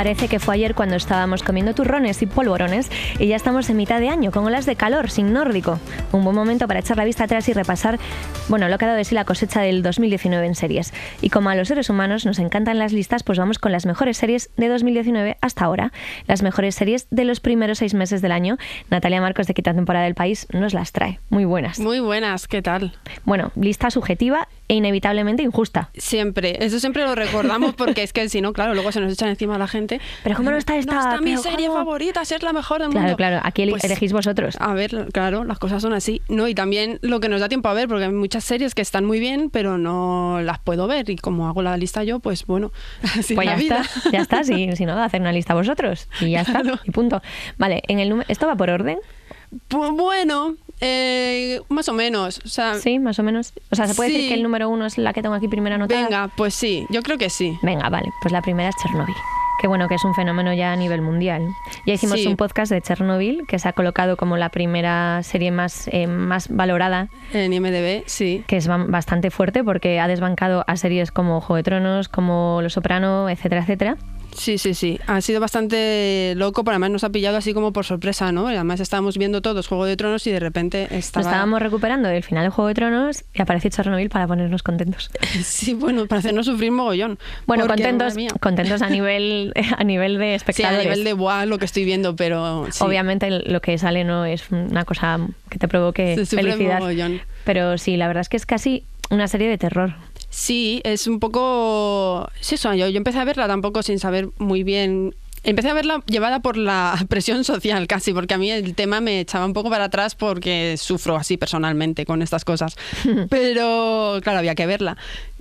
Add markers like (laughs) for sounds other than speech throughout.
Parece que fue ayer cuando estábamos comiendo turrones y polvorones y ya estamos en mitad de año con olas de calor sin nórdico. Un buen momento para echar la vista atrás y repasar, bueno, lo que ha dado de sí la cosecha del 2019 en series. Y como a los seres humanos nos encantan las listas, pues vamos con las mejores series de 2019 hasta ahora. Las mejores series de los primeros seis meses del año. Natalia Marcos de Quinta Temporada del País nos las trae. Muy buenas. Muy buenas, ¿qué tal? Bueno, lista subjetiva e inevitablemente injusta. Siempre, eso siempre lo recordamos porque es que si no, claro, luego se nos echan encima a la gente. Pero ¿cómo no está esta? No está mi serie ¿cómo? favorita, es la mejor del Claro, mundo. claro, aquí ele- Pues, elegís vosotros. A ver, claro, las cosas son así. No, y también lo que nos da tiempo a ver, porque hay muchas series que están muy bien, pero no las puedo ver. Y como hago la lista yo, pues bueno, (laughs) así Pues es ya la vida. está, ya está, si, si no, hacer una lista vosotros y ya está, Claro. y punto. Vale, en el número, ¿esto va por orden? Pues bueno, eh, más o menos. O sea, Sí, más o menos. O sea, ¿se puede decir que el número uno es la que tengo aquí primero anotada? venga, pues sí, yo creo que sí. Venga, vale, pues la primera es Chernobyl. Que bueno, que es un fenómeno ya a nivel mundial. Ya hicimos Sí. un podcast de Chernobyl que se ha colocado como la primera serie más, eh, más valorada, En IMDB, sí. que es ba- bastante fuerte porque ha desbancado a series como Juego de Tronos, como Los Soprano, etcétera, etcétera. Sí, sí, sí. Ha sido bastante loco, pero además nos ha pillado así como por sorpresa, ¿no? Además estábamos viendo todos Juego de Tronos y de repente estaba... Nos estábamos recuperando del final de Juego de Tronos y apareció Chernobyl para ponernos contentos. (laughs) Sí, bueno, para hacernos sufrir mogollón. Bueno, Porque, contentos, contentos a (laughs) nivel a nivel de Sí, a espectadores. nivel de buah, lo que estoy viendo, pero sí. Obviamente lo que sale no es una cosa que te provoque felicidad. mogollón. Pero sí, la verdad es que es casi una serie de terror. Sí, es un poco... Sí, eso, yo, yo empecé a verla tampoco sin saber muy bien... Empecé a verla llevada por la (laughs) presión social casi, porque a mí el tema me echaba un poco para atrás porque sufro así personalmente con estas cosas. (laughs) Pero claro, había que verla.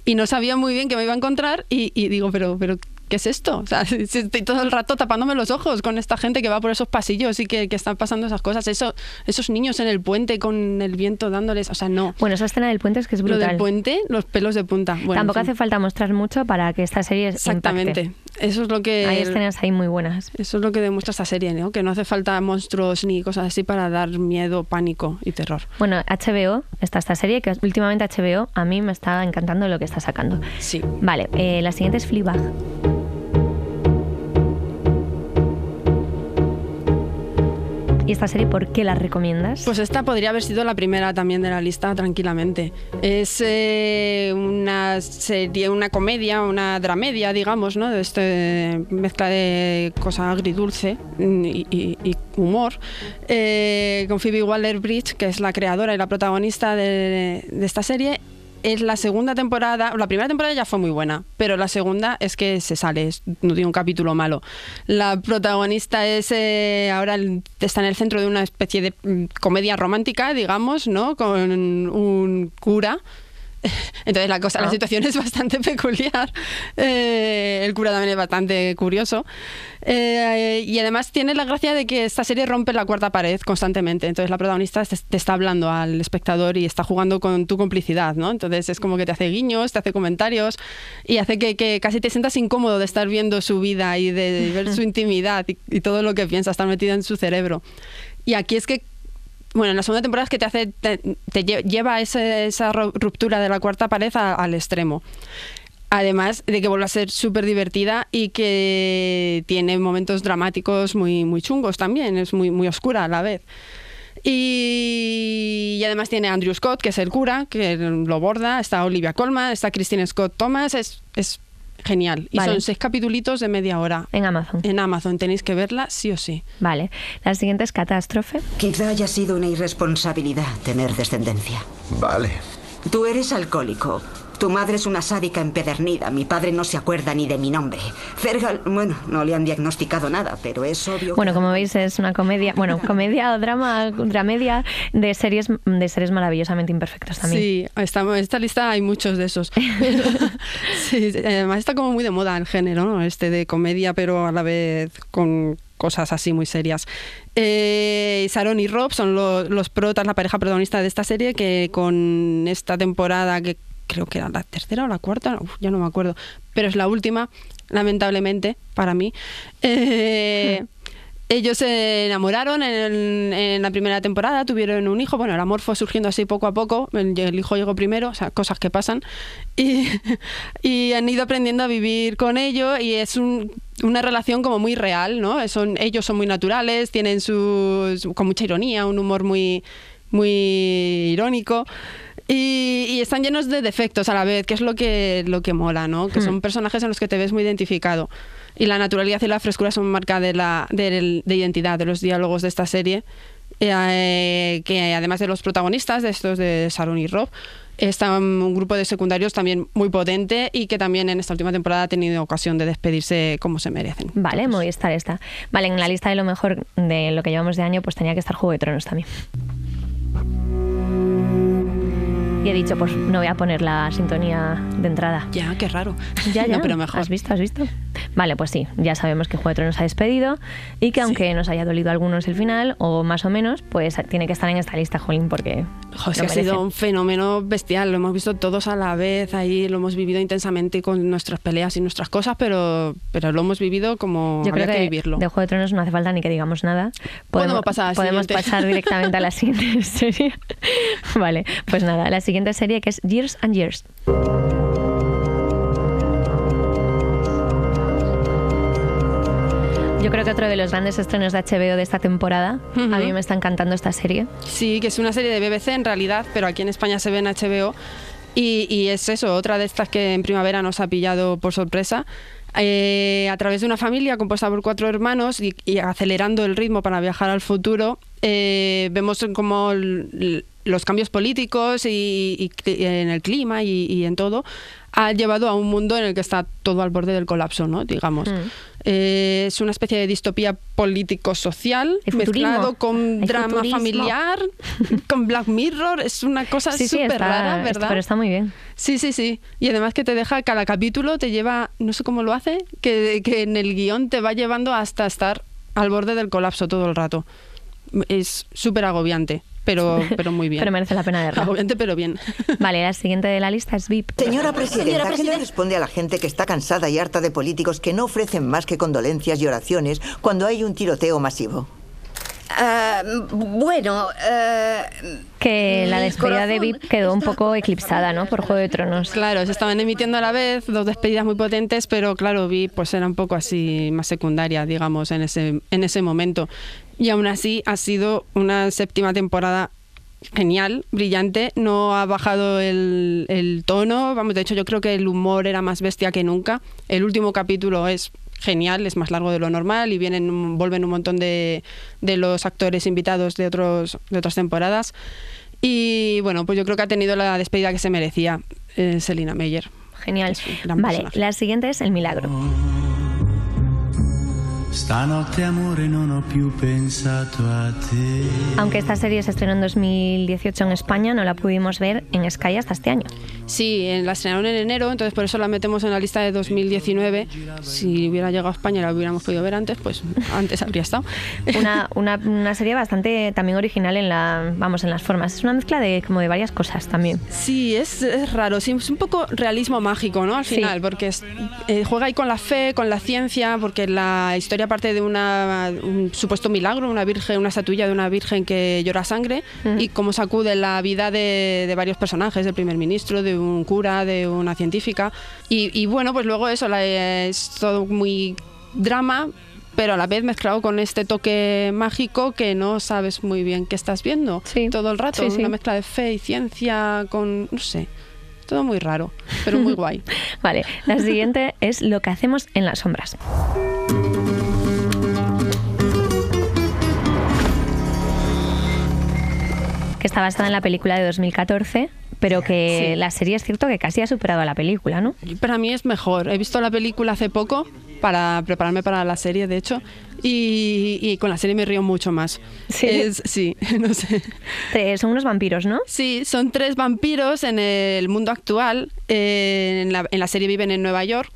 Y no sabía muy bien qué me iba a encontrar y, y digo, pero, pero, ¿qué es esto? O sea, (laughs) estoy todo el rato tapándome los ojos con esta gente que va por esos pasillos y que, que están pasando esas cosas. Eso, esos niños en el puente con el viento dándoles... O sea, no. Bueno, esa escena del puente es que es Lo brutal. del puente, los pelos de punta. Bueno, Tampoco en fin. hace falta mostrar mucho para que esta serie Exactamente. impacte. Eso es lo que Hay escenas ahí muy buenas. eso es lo que demuestra esta serie, ¿no? Que no hace falta monstruos ni cosas así para dar miedo, pánico y terror. Bueno, HBO está esta serie que últimamente HBO a mí me está encantando lo que está sacando. Sí. Vale, eh, la siguiente es Fleabag. ¿Y esta serie por qué la recomiendas? Pues esta podría haber sido la primera también de la lista tranquilamente. Es eh, una serie, una comedia, una dramedia, digamos, ¿no? De este mezcla de cosa agridulce y, y- humor, eh, con Phoebe Waller-Bridge, que es la creadora y la protagonista de esta serie. Es la segunda temporada, la primera temporada ya fue muy buena, pero la segunda es que se sale, es- no tiene un capítulo malo. La protagonista es eh, ahora está en el centro de una especie de mm, comedia romántica, digamos, ¿no? Con un cura. Entonces la cosa, la Ah. situación es bastante (laughs) peculiar. Eh, el cura también es bastante curioso. Eh, y además tiene la gracia de que esta serie rompe la cuarta pared constantemente. Entonces la protagonista te, te está hablando al espectador y está jugando con tu complicidad, ¿no? Entonces es como que te hace guiños, te hace comentarios y hace que, que casi te sientas incómodo de estar viendo su vida y de ver su (laughs) intimidad y, y todo lo que piensa, estar metido en su cerebro. Y aquí es que bueno, en la segunda temporada es que te hace te, te lle- lleva ese- esa ru- ruptura de la cuarta pared al extremo. Además de que vuelve a ser súper divertida y que tiene momentos dramáticos muy, muy chungos también, es muy, muy oscura a la vez. Y, además tiene Andrew Scott, que es el cura, que lo borda, está Olivia Colman, está Christine Scott Thomas, es, es genial. Y Vale. son seis capitulitos de media hora. En Amazon. En Amazon tenéis que verla sí o sí. Vale. La siguiente es Catástrofe. Quizá haya sido una irresponsabilidad tener descendencia. Vale. Tú eres alcohólico. Tu madre es una sádica empedernida. Mi padre no se acuerda ni de mi nombre. Fergal, bueno, no le han diagnosticado nada, pero es obvio. Bueno, que- como veis es una comedia, bueno, (laughs) comedia o drama, dramedia de series de seres maravillosamente imperfectos también. Sí, está, en esta lista hay muchos de esos. (laughs) además está como muy de moda el género, ¿no? Este de comedia, pero a la vez con cosas así muy serias. Eh, Sharon y Rob son lo- los protas, la pareja protagonista de esta serie, que con esta temporada que creo que era la tercera o la cuarta, ya no me acuerdo, pero es la última, lamentablemente, para mí. Eh, ellos se enamoraron en, en la primera temporada, tuvieron un hijo, bueno, el amor fue surgiendo así poco a poco, el, el hijo llegó primero, o sea, cosas que pasan, y, (laughs) y han ido aprendiendo a vivir con ello y es un- una relación como muy real, ¿no? Son, ellos son muy naturales, tienen sus, con mucha ironía, un humor muy, muy irónico. Y, y están llenos de defectos a la vez, que es lo que, lo que mola, ¿no? Que son personajes en los que te ves muy identificado. Y la naturalidad y la frescura son marca de, la, de identidad de los diálogos de esta serie. eh, que además de los protagonistas, de estos de Sharon y Rob, está un grupo de secundarios también muy potente y que también en esta última temporada ha tenido ocasión de despedirse como se merecen. Vale, Movistar está. Vale, en la lista de lo mejor de lo que llevamos de año, pues tenía que estar Juego de Tronos también. Y he dicho, pues no voy a poner la sintonía de entrada. Ya, qué raro. Ya, (laughs) ya. No, pero mejor. ¿Has visto? ¿Has visto? Vale, pues sí, ya sabemos que Juego de Tronos ha despedido y que aunque nos haya dolido algunos el final, o más o menos, pues tiene que estar en esta lista, Jolín, porque. Jo, es lo que ha sido un fenómeno bestial, lo hemos visto todos a la vez, ahí lo hemos vivido intensamente con nuestras peleas y nuestras cosas, pero, pero lo hemos vivido como Yo creo que, que, vivirlo. de Juego de Tronos no hace falta ni que digamos nada. Podemos pasar podemos siguiente. pasar directamente a la (laughs) siguiente serie. vale, pues nada, la siguiente serie que es Years and Years. Yo creo que otro de los grandes estrenos de HBO de esta temporada. A mí me está encantando esta serie. Sí, que es una serie de BBC en realidad, pero aquí en España se ve en HBO. Y, y es eso, otra de estas que en primavera nos ha pillado por sorpresa. Eh, a través de una familia compuesta por cuatro hermanos y, y acelerando el ritmo para viajar al futuro, eh, vemos como los cambios políticos y, en el clima y, y en todo ha llevado a un mundo en el que está todo al borde del colapso, ¿no? Digamos. Mm. Eh, es una especie de distopía político-social mezclado con drama futurismo. familiar, (laughs) con Black Mirror. Es una cosa Sí, sí, súper rara, está- ¿verdad? pero está muy bien. Sí, sí, sí. Y además que te deja, cada capítulo te lleva, no sé cómo lo hace, que, que en el guion te va llevando hasta estar al borde del colapso todo el rato. Es súper agobiante, pero, (laughs) pero muy bien. Pero merece la pena verla. Agobiante, pero bien. (laughs) Vale, la siguiente de la lista es VIP. Señora presidenta, ¿qué le responde a la gente que está cansada y harta de políticos que no ofrecen más que condolencias y oraciones cuando hay un tiroteo masivo? Ah, bueno, ah, Que la despedida de VIP quedó un poco eclipsada, ¿no? Por Juego de Tronos. Claro, se estaban emitiendo a la vez, dos despedidas muy potentes, pero claro, vi pues era un poco así más secundaria, digamos, en ese, en ese momento. Y aún así ha sido una séptima temporada genial, brillante, no ha bajado el, el tono, vamos, de hecho yo creo que el humor era más bestia que nunca. El último capítulo es genial, es más largo de lo normal y vienen vuelven un montón de, de los actores invitados de otros de otras temporadas. Y bueno, pues yo creo que ha tenido la despedida que se merecía eh, Selina Meyer. Genial. Vale, la siguiente es El Milagro. Stanotte amore non ho più pensato a te. Aunque esta serie se estrenó en 2018 en España, no la pudimos ver en Sky hasta este año. Sí, la estrenaron en enero, entonces por eso la metemos en la lista de 2019. Si hubiera llegado a España y la hubiéramos podido ver antes, pues (laughs) antes habría estado. Una, (laughs) una, una serie bastante también original en la, vamos, en las formas. Es una mezcla de como de varias cosas también. Sí, es, es raro, sí, es un poco realismo mágico, ¿no? Al Sí. final, porque es- eh, juega ahí con la fe, con la ciencia, porque la historia parte de una, un supuesto milagro, una virgen, una estatuilla de una virgen que llora sangre y cómo sacude la vida de, de varios personajes, del primer ministro, de un cura, de una científica. Y, y bueno, pues luego eso, la- es todo muy drama, pero a la vez mezclado con este toque mágico que no sabes muy bien qué estás viendo Sí. todo el rato. Sí, sí. Una mezcla de fe y ciencia con, no sé, todo muy raro, pero muy (laughs) guay. Vale, la siguiente es Lo que hacemos en las sombras. Que está basada en la película de 2014, pero que Sí. la serie es cierto que casi ha superado a la película, ¿no? Para mí es mejor. He visto la película hace poco para prepararme para la serie, de hecho, y, y con la serie me río mucho más. Sí. Es- sí, (laughs) no sé. Son unos vampiros, ¿no? Sí, son tres vampiros en el mundo actual. eh, en, la, en la serie viven en Nueva York.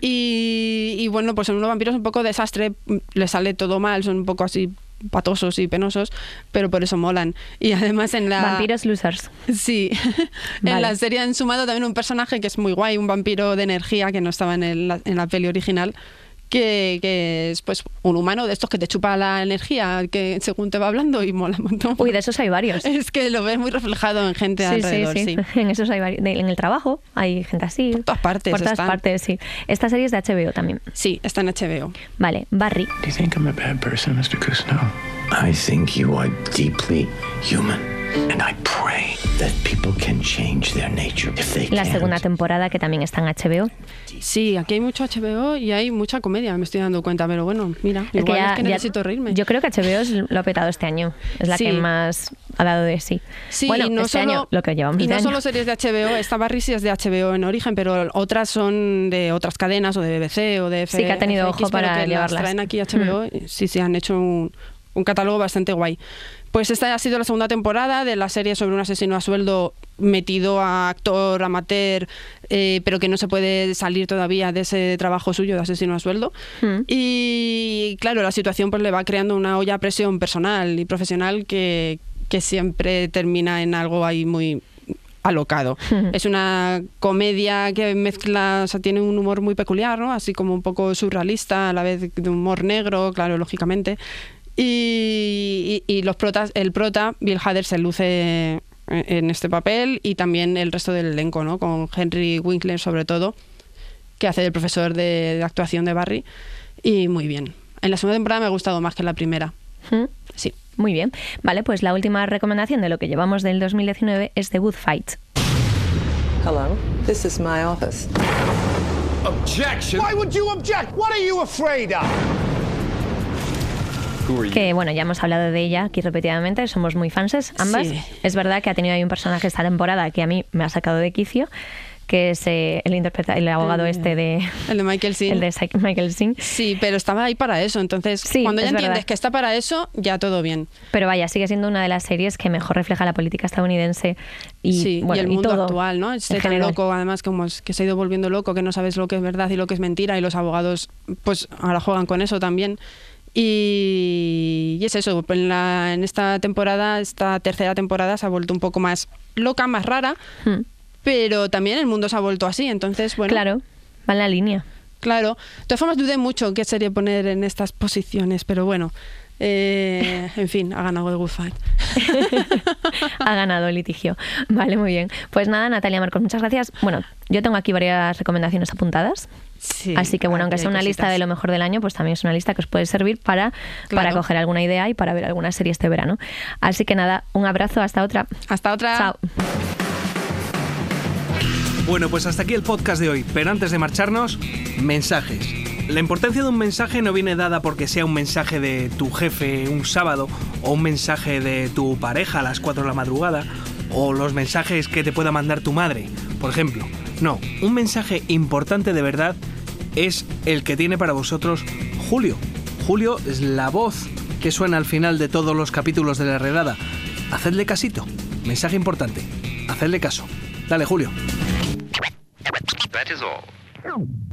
Y bueno, pues son unos vampiros un poco desastre. Les sale todo mal, son un poco así patosos y penosos, pero por eso molan. Y además en la... Vampiros losers. Sí, (laughs) en la serie han sumado también un personaje que es muy guay, un vampiro de energía que no estaba en, el- en la peli original. Que, que es pues un humano de estos que te chupa la energía que según te va hablando y mola un montón. Uy, de esos hay varios. (laughs) Es que lo ves muy reflejado en gente Sí, alrededor, sí, sí. sí. (laughs) En esos hay varios. En el trabajo hay gente así. Por todas partes Por todas están. partes, sí. Esta serie es de HBO también. Sí, está en HBO. Vale, Barry. Do you think I'm a bad person, Mr. Cousineau? I think you are deeply human. And I pray that people can change their nature if they La segunda temporada que también está en HBO. Sí, aquí hay mucho HBO y hay mucha comedia, me estoy dando cuenta, pero bueno, mira, Es que igual ya- es que ya- necesito reírme. Yo creo que HBO es- lo ha petado este año. Es la Sí. que más ha dado de sí. Sí, bueno, y no este solo, año, lo que llevamos y de no año. solo series de HBO, esta Barry sí es de HBO en origen, pero otras son de otras cadenas o de BBC o de Sí, que ha tenido FX, ojo para que las llevarlas. traen aquí HBO, Mm. sí, sí, han hecho un, un catálogo bastante guay. Pues esta ha sido la segunda temporada de la serie sobre un asesino a sueldo metido a actor amateur, eh, pero que no se puede salir todavía de ese trabajo suyo de asesino a sueldo. Mm. Y claro, la situación pues le va creando una olla a presión personal y profesional que, que siempre termina en algo ahí muy alocado. es una comedia que mezcla, o sea, tiene un humor muy peculiar, ¿no? Así como un poco surrealista, a la vez de humor negro, claro, lógicamente. Y, y- y los protas, el prota, Bill Hader, se luce en este papel y también el resto del elenco, ¿no? Con Henry Winkler sobre todo, que hace del profesor de, de actuación de Barry. Y muy bien. En la segunda temporada me ha gustado más que en la primera. Mm. Sí. Muy bien. Vale, pues la última recomendación de lo que llevamos del 2019 es The Good Fight. Hello, this is my office. Objection! Why would you object? What are you afraid of? Que bueno, ya hemos hablado de ella aquí repetidamente, somos muy fanses ambas. Sí. Es verdad que ha tenido ahí un personaje esta temporada que a mí me ha sacado de quicio, que es eh, el interpreta el abogado El- este de (laughs) El de Michael Sin. el de Michael Singh. Sí, pero estaba ahí para eso. Entonces, Sí, cuando ya es entiendes verdad. que está para eso, ya todo bien. Pero vaya, sigue siendo una de las series que mejor refleja la política estadounidense y, sí, bueno, y el mundo todo actual, ¿no? Este tan loco, además, como es- que se ha ido volviendo loco, que no sabes lo que es verdad y lo que es mentira, y los abogados, pues ahora juegan con eso también. Y, y es eso, en, la- en esta temporada, esta tercera temporada, se ha vuelto un poco más loca, más rara, Hmm. pero también el mundo se ha vuelto así, entonces, bueno. Claro, va en la línea. Claro. De todas formas, dudé mucho qué serie poner en estas posiciones, pero bueno. Eh, en fin, ha ganado el Good Fight. (laughs) ha ganado el litigio. Vale, muy bien. Pues nada, Natalia Marcos, muchas gracias. Bueno, yo tengo aquí varias recomendaciones apuntadas. Sí, Así que bueno, aunque sea una lista de lo mejor del año, pues también es una lista que os puede servir para, para coger alguna idea y para ver alguna serie este verano. Así que nada, un abrazo, hasta otra. Hasta otra. Chao. Bueno, pues hasta aquí el podcast de hoy, pero antes de marcharnos, mensajes. La importancia de un mensaje no viene dada porque sea un mensaje de tu jefe un sábado o un mensaje de tu pareja a las 4 de la madrugada o los mensajes que te pueda mandar tu madre, por ejemplo. No, un mensaje importante de verdad es el que tiene para vosotros Julio. Julio es la voz que suena al final de todos los capítulos de la redada. Hacedle casito. Mensaje importante. Hacedle caso. Dale, Julio.